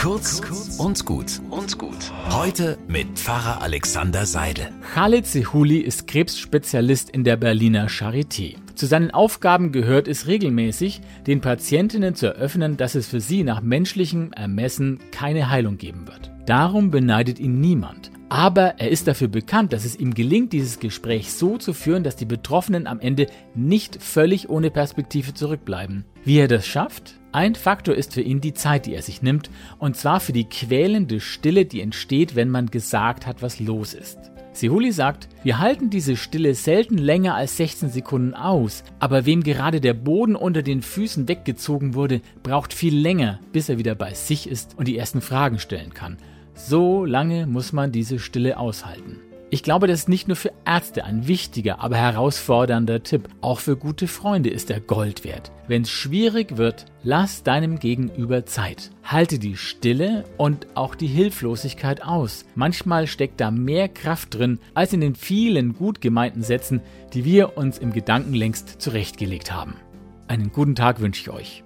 Kurz und gut und gut. Heute mit Pfarrer Alexander Seidel. Khalid Sehuli ist Krebsspezialist in der Berliner Charité. Zu seinen Aufgaben gehört es regelmäßig, den Patientinnen zu eröffnen, dass es für sie nach menschlichem Ermessen keine Heilung geben wird. Darum beneidet ihn niemand. Aber er ist dafür bekannt, dass es ihm gelingt, dieses Gespräch so zu führen, dass die Betroffenen am Ende nicht völlig ohne Perspektive zurückbleiben. Wie er das schafft? Ein Faktor ist für ihn die Zeit, die er sich nimmt, und zwar für die quälende Stille, die entsteht, wenn man gesagt hat, was los ist. Sehuli sagt, wir halten diese Stille selten länger als 16 Sekunden aus, aber wem gerade der Boden unter den Füßen weggezogen wurde, braucht viel länger, bis er wieder bei sich ist und die ersten Fragen stellen kann. So lange muss man diese Stille aushalten. Ich glaube, das ist nicht nur für Ärzte ein wichtiger, aber herausfordernder Tipp. Auch für gute Freunde ist er Gold wert. Wenn es schwierig wird, lass deinem Gegenüber Zeit. Halte die Stille und auch die Hilflosigkeit aus. Manchmal steckt da mehr Kraft drin, als in den vielen gut gemeinten Sätzen, die wir uns im Gedanken längst zurechtgelegt haben. Einen guten Tag wünsche ich euch.